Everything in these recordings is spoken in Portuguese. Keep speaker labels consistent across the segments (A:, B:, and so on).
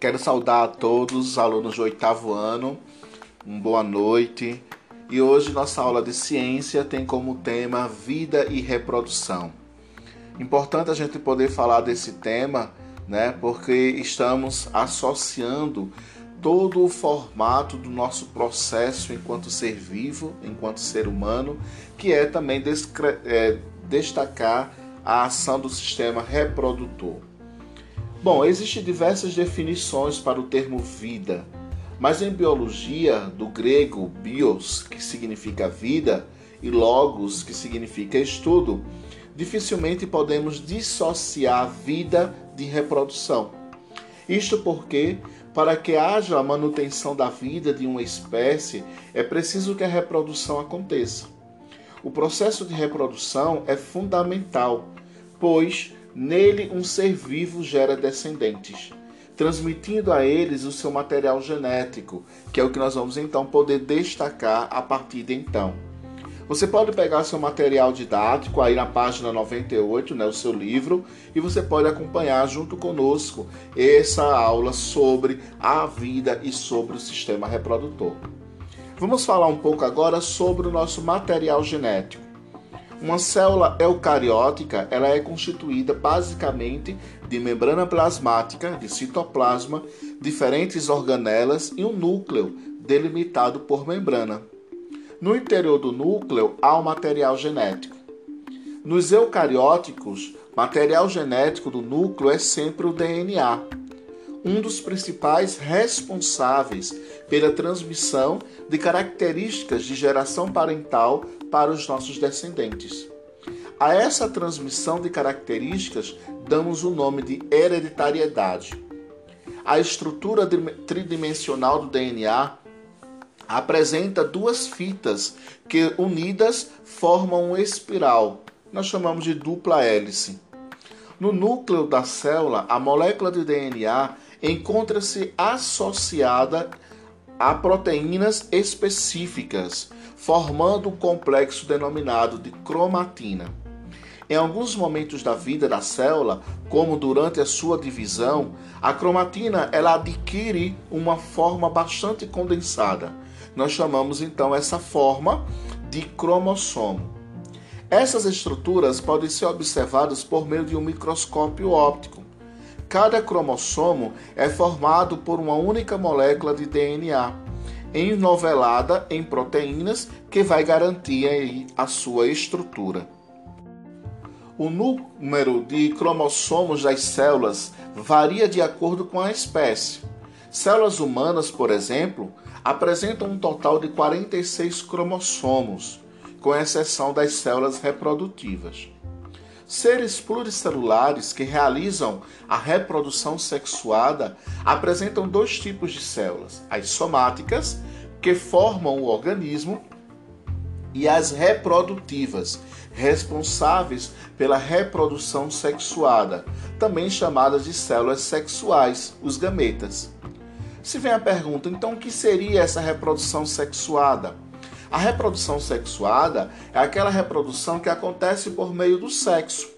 A: Quero saudar a todos os alunos do oitavo ano, uma boa noite. E hoje nossa aula de ciência tem como tema vida e reprodução. Importante a gente poder falar desse tema, né? Porque estamos associando todo o formato do nosso processo enquanto ser vivo, enquanto ser humano, que é também é, destacar a ação do sistema reprodutor. Bom, existem diversas definições para o termo vida, mas em biologia, do grego bios, que significa vida, e logos, que significa estudo, dificilmente podemos dissociar vida de reprodução. Isto porque, para que haja a manutenção da vida de uma espécie, é preciso que a reprodução aconteça. O processo de reprodução é fundamental pois nele um ser vivo gera descendentes, transmitindo a eles o seu material genético, que é o que nós vamos então poder destacar a partir de então. Você pode pegar seu material didático aí na página 98, né, o seu livro, e você pode acompanhar junto conosco essa aula sobre a vida e sobre o sistema reprodutor. Vamos falar um pouco agora sobre o nosso material genético. Uma célula eucariótica ela é constituída basicamente de membrana plasmática, de citoplasma, diferentes organelas e um núcleo delimitado por membrana. No interior do núcleo há o material genético. Nos eucarióticos, material genético do núcleo é sempre o DNA, um dos principais responsáveis pela transmissão de características de geração parental para os nossos descendentes. A essa transmissão de características damos o nome de hereditariedade. A estrutura tridimensional do DNA apresenta duas fitas que unidas formam uma espiral. Nós chamamos de dupla hélice. No núcleo da célula, a molécula de DNA encontra-se associada a proteínas específicas, formando um complexo denominado de cromatina. Em alguns momentos da vida da célula, como durante a sua divisão, a cromatina ela adquire uma forma bastante condensada. Nós chamamos então essa forma de cromossomo. Essas estruturas podem ser observadas por meio de um microscópio óptico. Cada cromossomo é formado por uma única molécula de DNA, enovelada em proteínas que vai garantir a sua estrutura. O número de cromossomos das células varia de acordo com a espécie. Células humanas, por exemplo, apresentam um total de 46 cromossomos, com exceção das células reprodutivas. Seres pluricelulares que realizam a reprodução sexuada apresentam dois tipos de células: as somáticas, que formam o organismo, e as reprodutivas, responsáveis pela reprodução sexuada, também chamadas de células sexuais, os gametas. Se vem a pergunta, então o que seria essa reprodução sexuada? A reprodução sexuada é aquela reprodução que acontece por meio do sexo,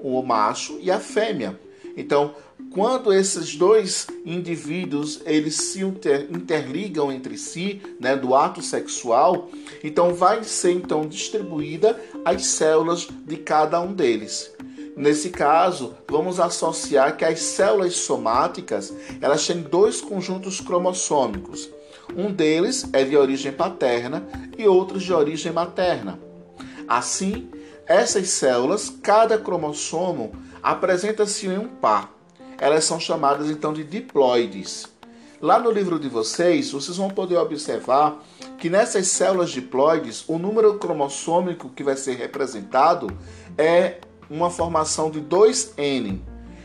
A: o macho e a fêmea. Então, quando esses dois indivíduos eles se interligam entre si, né, do ato sexual, então vai ser então distribuída as células de cada um deles. Nesse caso, vamos associar que as células somáticas elas têm dois conjuntos cromossômicos. Um deles é de origem paterna e outros de origem materna. Assim, essas células, cada cromossomo apresenta-se em um par. Elas são chamadas então de diploides. Lá no livro de vocês, vocês vão poder observar que nessas células diploides, o número cromossômico que vai ser representado é uma formação de 2N.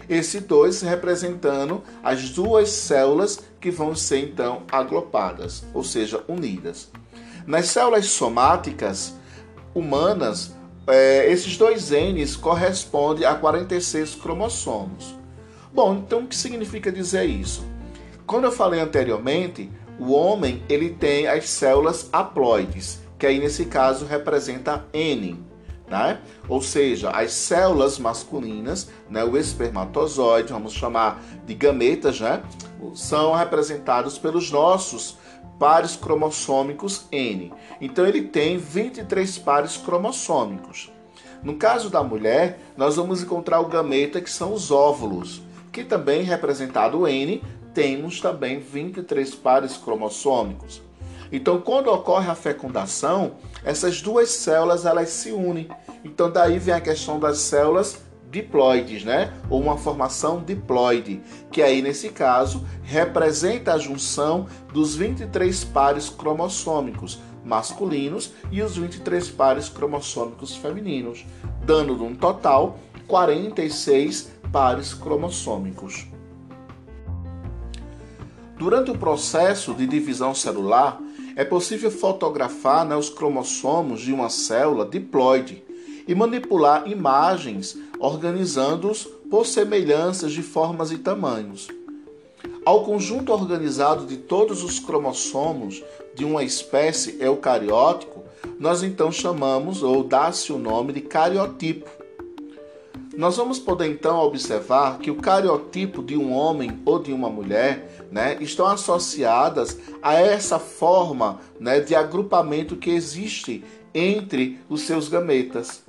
A: Esse 2 representando as duas células que vão ser então agrupadas, ou seja, unidas. Nas células somáticas humanas, é, esses dois N's correspondem a 46 cromossomos. Bom, então o que significa dizer isso? Quando eu falei anteriormente, o homem ele tem as células haploides, que aí nesse caso representa N, né? Ou seja, as células masculinas, né, o espermatozoide, vamos chamar de gametas, né, são representados pelos nossos pares cromossômicos N. Então ele tem 23 pares cromossômicos. No caso da mulher, nós vamos encontrar o gameta que são os óvulos, que também representado N, temos também 23 pares cromossômicos. Então, quando ocorre a fecundação, essas duas células elas se unem. Então, daí vem a questão das células diploides, né? Ou uma formação diploide, que aí nesse caso representa a junção dos 23 pares cromossômicos masculinos e os 23 pares cromossômicos femininos, dando um total 46 pares cromossômicos. Durante o processo de divisão celular, é possível fotografar né, os cromossomos de uma célula diploide e manipular imagens organizando-os por semelhanças de formas e tamanhos. Ao conjunto organizado de todos os cromossomos de uma espécie eucariótico, nós então chamamos ou dá-se o nome de cariotipo. Nós vamos poder então observar que o cariotipo de um homem ou de uma mulher né, estão associadas a essa forma né, de agrupamento que existe entre os seus gametas.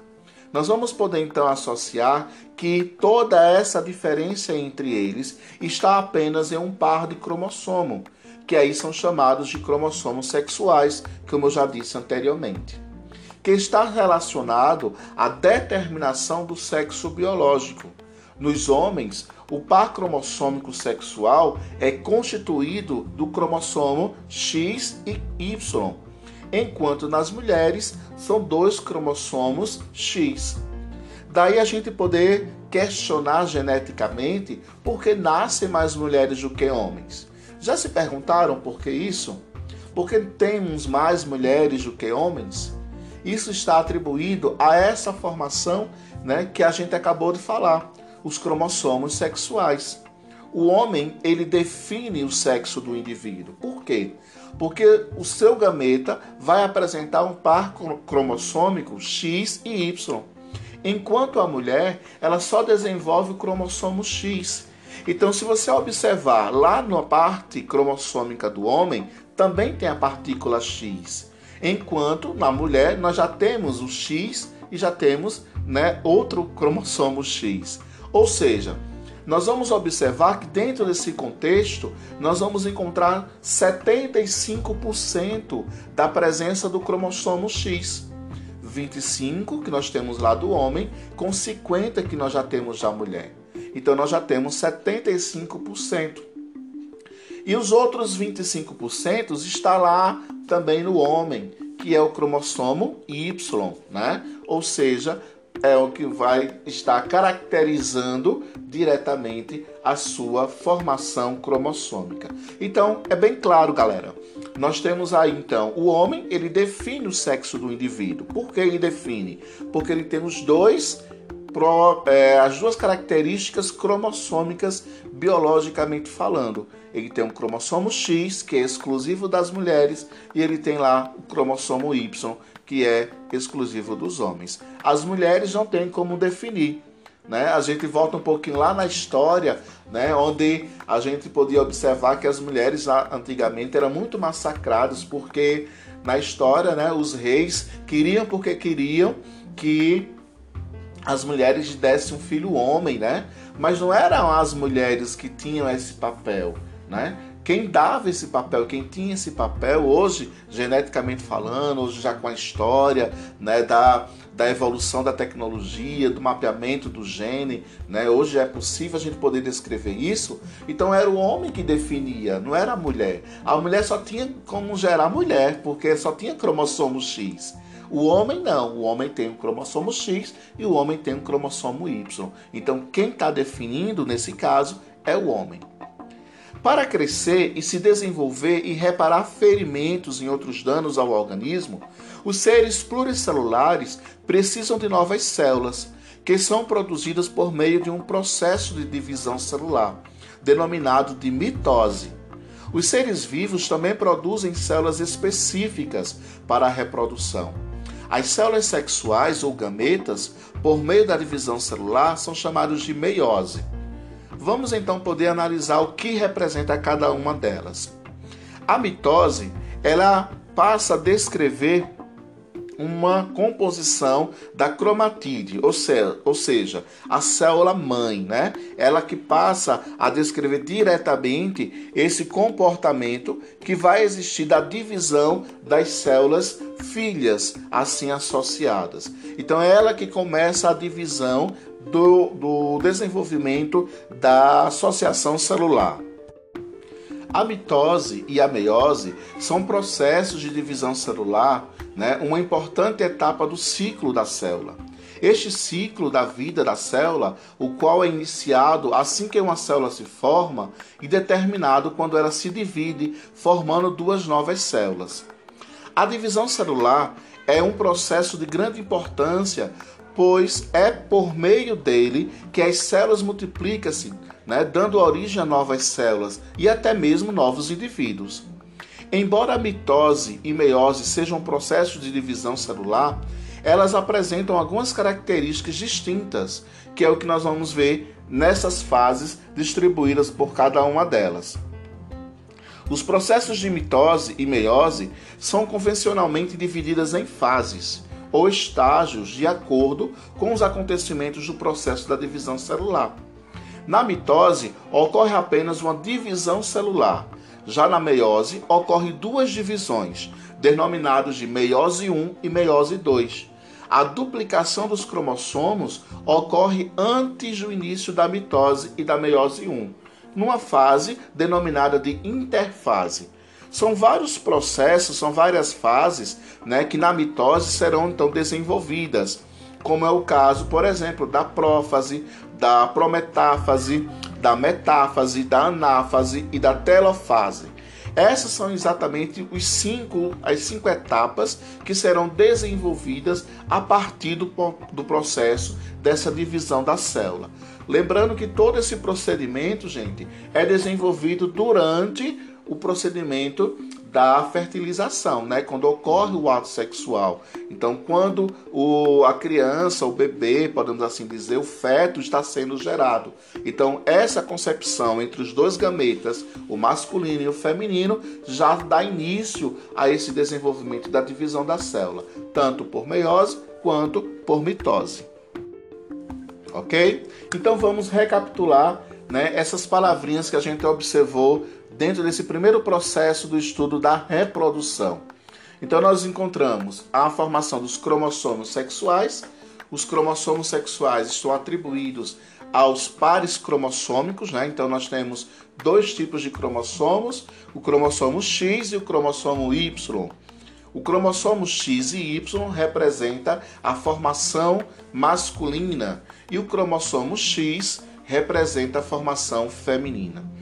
A: Nós vamos poder então associar que toda essa diferença entre eles está apenas em um par de cromossomo, que aí são chamados de cromossomos sexuais, como eu já disse anteriormente que está relacionado à determinação do sexo biológico. Nos homens, o par cromossômico sexual é constituído do cromossomo X e Y, enquanto nas mulheres são dois cromossomos X. Daí a gente poder questionar geneticamente por que nascem mais mulheres do que homens. Já se perguntaram por que isso? Porque temos mais mulheres do que homens? Isso está atribuído a essa formação né, que a gente acabou de falar, os cromossomos sexuais. O homem ele define o sexo do indivíduo. Por quê? Porque o seu gameta vai apresentar um par cromossômico X e Y, enquanto a mulher ela só desenvolve o cromossomo X. Então, se você observar lá na parte cromossômica do homem, também tem a partícula X. Enquanto na mulher nós já temos o X e já temos né, outro cromossomo X. Ou seja, nós vamos observar que dentro desse contexto nós vamos encontrar 75% da presença do cromossomo X. 25 que nós temos lá do homem, com 50 que nós já temos da mulher. Então nós já temos 75%. E os outros 25% está lá também no homem, que é o cromossomo Y, né? Ou seja, é o que vai estar caracterizando diretamente a sua formação cromossômica. Então, é bem claro, galera. Nós temos aí então o homem, ele define o sexo do indivíduo. Por que ele define? Porque ele tem os dois pro, é, as duas características cromossômicas biologicamente falando. Ele tem um cromossomo X, que é exclusivo das mulheres, e ele tem lá o cromossomo Y, que é exclusivo dos homens. As mulheres não têm como definir. Né? A gente volta um pouquinho lá na história, né? onde a gente podia observar que as mulheres antigamente eram muito massacradas, porque na história né, os reis queriam porque queriam que as mulheres dessem um filho homem, né? Mas não eram as mulheres que tinham esse papel, né? Quem dava esse papel, quem tinha esse papel, hoje, geneticamente falando, hoje já com a história né, da, da evolução da tecnologia, do mapeamento do gene, né, hoje é possível a gente poder descrever isso. Então era o homem que definia, não era a mulher. A mulher só tinha como gerar mulher, porque só tinha cromossomo X. O homem não, o homem tem um cromossomo X e o homem tem um cromossomo Y. Então, quem está definindo nesse caso é o homem. Para crescer e se desenvolver e reparar ferimentos e outros danos ao organismo, os seres pluricelulares precisam de novas células, que são produzidas por meio de um processo de divisão celular, denominado de mitose. Os seres vivos também produzem células específicas para a reprodução. As células sexuais ou gametas, por meio da divisão celular, são chamados de meiose. Vamos então poder analisar o que representa cada uma delas. A mitose, ela passa a descrever uma composição da cromatide, ou seja, ou seja, a célula mãe, né? Ela que passa a descrever diretamente esse comportamento que vai existir da divisão das células filhas, assim associadas. Então, é ela que começa a divisão do, do desenvolvimento da associação celular. A mitose e a meiose são processos de divisão celular, né, uma importante etapa do ciclo da célula. Este ciclo da vida da célula, o qual é iniciado assim que uma célula se forma e determinado quando ela se divide, formando duas novas células. A divisão celular é um processo de grande importância, pois é por meio dele que as células multiplicam-se né, dando origem a novas células e até mesmo novos indivíduos. Embora a mitose e meiose sejam processos de divisão celular, elas apresentam algumas características distintas, que é o que nós vamos ver nessas fases distribuídas por cada uma delas. Os processos de mitose e meiose são convencionalmente divididos em fases ou estágios de acordo com os acontecimentos do processo da divisão celular. Na mitose, ocorre apenas uma divisão celular. Já na meiose, ocorre duas divisões, denominadas de meiose 1 e meiose 2. A duplicação dos cromossomos ocorre antes do início da mitose e da meiose 1, numa fase denominada de interfase. São vários processos, são várias fases né, que na mitose serão então desenvolvidas como é o caso, por exemplo, da prófase, da prometáfase, da metáfase, da anáfase e da telofase. Essas são exatamente os cinco, as cinco etapas que serão desenvolvidas a partir do, do processo dessa divisão da célula. Lembrando que todo esse procedimento, gente, é desenvolvido durante o procedimento da fertilização, né? Quando ocorre o ato sexual. Então, quando o, a criança, o bebê, podemos assim dizer, o feto está sendo gerado. Então, essa concepção entre os dois gametas, o masculino e o feminino, já dá início a esse desenvolvimento da divisão da célula, tanto por meiose quanto por mitose. Ok? Então, vamos recapitular né, essas palavrinhas que a gente observou dentro desse primeiro processo do estudo da reprodução. Então, nós encontramos a formação dos cromossomos sexuais. Os cromossomos sexuais estão atribuídos aos pares cromossômicos, né? Então, nós temos dois tipos de cromossomos: o cromossomo X e o cromossomo Y. O cromossomo X e Y representa a formação masculina e o cromossomo X representa a formação feminina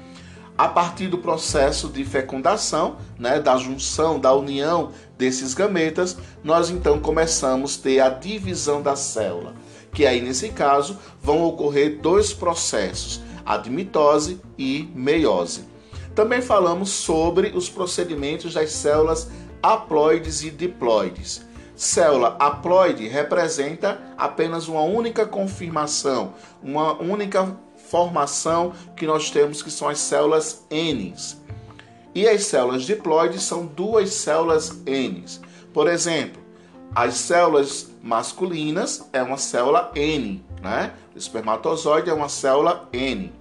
A: a partir do processo de fecundação, né, da junção, da união desses gametas, nós então começamos a ter a divisão da célula, que aí nesse caso vão ocorrer dois processos, a mitose e meiose. Também falamos sobre os procedimentos das células haploides e diploides. Célula haploide representa apenas uma única confirmação, uma única formação que nós temos que são as células N. E as células diploides são duas células N. Por exemplo, as células masculinas é uma célula N, né? O espermatozoide é uma célula N.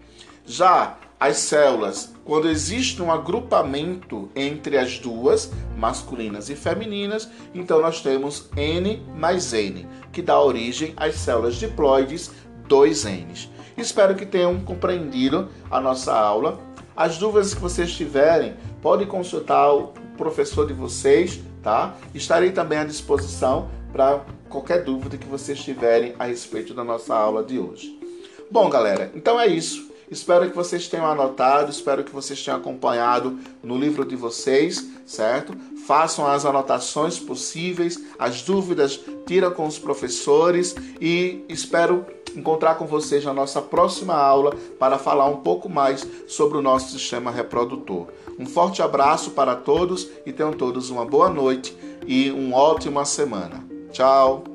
A: Já as células, quando existe um agrupamento entre as duas, masculinas e femininas, então nós temos N mais N, que dá origem às células diploides 2N. Espero que tenham compreendido a nossa aula. As dúvidas que vocês tiverem, podem consultar o professor de vocês, tá? Estarei também à disposição para qualquer dúvida que vocês tiverem a respeito da nossa aula de hoje. Bom, galera, então é isso. Espero que vocês tenham anotado, espero que vocês tenham acompanhado no livro de vocês, certo? Façam as anotações possíveis, as dúvidas tira com os professores e espero encontrar com vocês na nossa próxima aula para falar um pouco mais sobre o nosso sistema reprodutor. Um forte abraço para todos e tenham todos uma boa noite e uma ótima semana. Tchau!